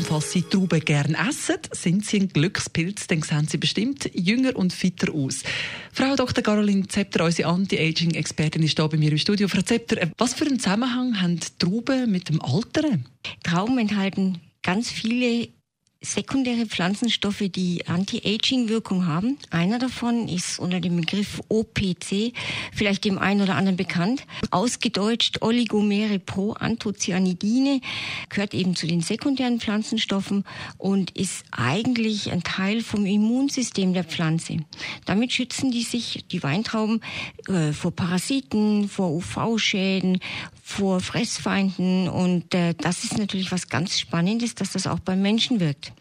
Falls Sie Trauben gern essen, sind Sie ein Glückspilz, dann sehen Sie bestimmt jünger und fitter aus. Frau Dr. Caroline Zepter, unsere Anti-Aging-Expertin, ist hier bei mir im Studio. Frau Zepter, äh, was für einen Zusammenhang haben Trauben mit dem Alteren? Trauben enthalten ganz viele sekundäre Pflanzenstoffe, die Anti-Aging-Wirkung haben. Einer davon ist unter dem Begriff OPC, vielleicht dem einen oder anderen bekannt. Ausgedeutscht Oligomere Proanthocyanidine, gehört eben zu den sekundären Pflanzenstoffen und ist eigentlich ein Teil vom Immunsystem der Pflanze. Damit schützen die sich, die Weintrauben, äh, vor Parasiten, vor UV-Schäden, vor Fressfeinden und äh, das ist natürlich was ganz Spannendes, dass das auch beim Menschen wirkt.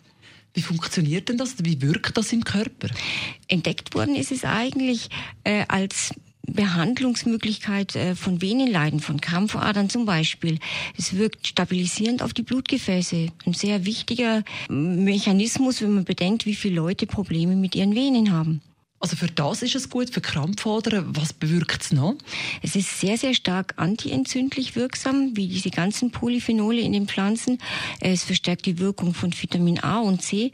Wie funktioniert denn das? Wie wirkt das im Körper? Entdeckt worden ist es eigentlich äh, als Behandlungsmöglichkeit äh, von Venenleiden, von Krampfadern zum Beispiel. Es wirkt stabilisierend auf die Blutgefäße. Ein sehr wichtiger Mechanismus, wenn man bedenkt, wie viele Leute Probleme mit ihren Venen haben. Also für das ist es gut, für Krampfadern. Was bewirkt es noch? Es ist sehr, sehr stark antientzündlich wirksam, wie diese ganzen Polyphenole in den Pflanzen. Es verstärkt die Wirkung von Vitamin A und C.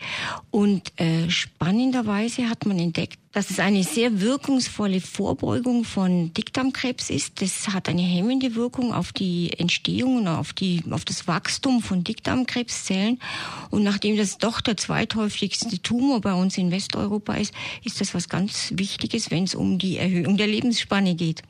Und äh, spannenderweise hat man entdeckt, dass es eine sehr wirkungsvolle Vorbeugung von Dickdarmkrebs ist. Das hat eine hemmende Wirkung auf die Entstehung und auf, die, auf das Wachstum von Dickdarmkrebszellen. Und nachdem das doch der zweithäufigste Tumor bei uns in Westeuropa ist, ist das was ganz Wichtiges, wenn es um die Erhöhung der Lebensspanne geht.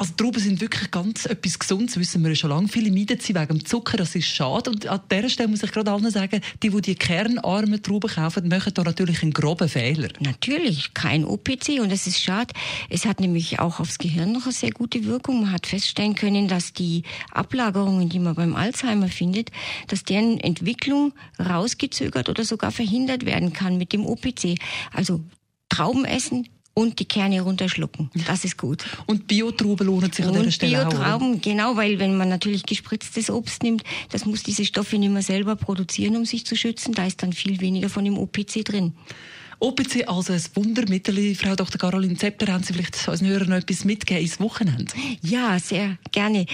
Also Trauben sind wirklich ganz etwas Gesundes, wissen wir schon lange. Viele meiden sie wegen dem Zucker, das ist schade. Und an dieser Stelle muss ich gerade allen sagen, die, die die kernarmen Trauben kaufen, machen da natürlich einen groben Fehler. Natürlich, kein OPC und das ist schade. Es hat nämlich auch aufs Gehirn noch eine sehr gute Wirkung. Man hat feststellen können, dass die Ablagerungen, die man beim Alzheimer findet, dass deren Entwicklung rausgezögert oder sogar verhindert werden kann mit dem OPC. Also Trauben essen, und die Kerne runterschlucken. Das ist gut. Und Biotrauben lohnen sich an dieser Stelle Biotrauben, auch, genau, weil wenn man natürlich gespritztes Obst nimmt, das muss diese Stoffe nicht mehr selber produzieren, um sich zu schützen. Da ist dann viel weniger von dem OPC drin. OPC als ein Wundermittel, Frau Dr. Caroline Zepter, haben Sie vielleicht unseren Hörern noch etwas mitgegeben ins Wochenende? Ja, sehr gerne.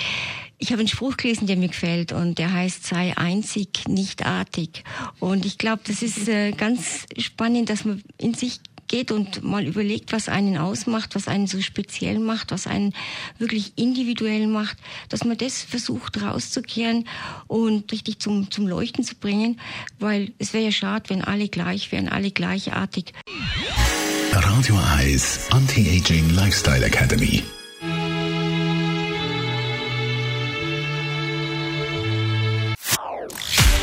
Ich habe einen Spruch gelesen, der mir gefällt und der heißt, sei einzig, nicht artig. Und ich glaube, das ist äh, ganz spannend, dass man in sich geht und mal überlegt, was einen ausmacht, was einen so speziell macht, was einen wirklich individuell macht, dass man das versucht rauszukehren und richtig zum, zum Leuchten zu bringen, weil es wäre ja schade, wenn alle gleich wären, alle gleichartig. Radio Eyes Anti-Aging Lifestyle Academy.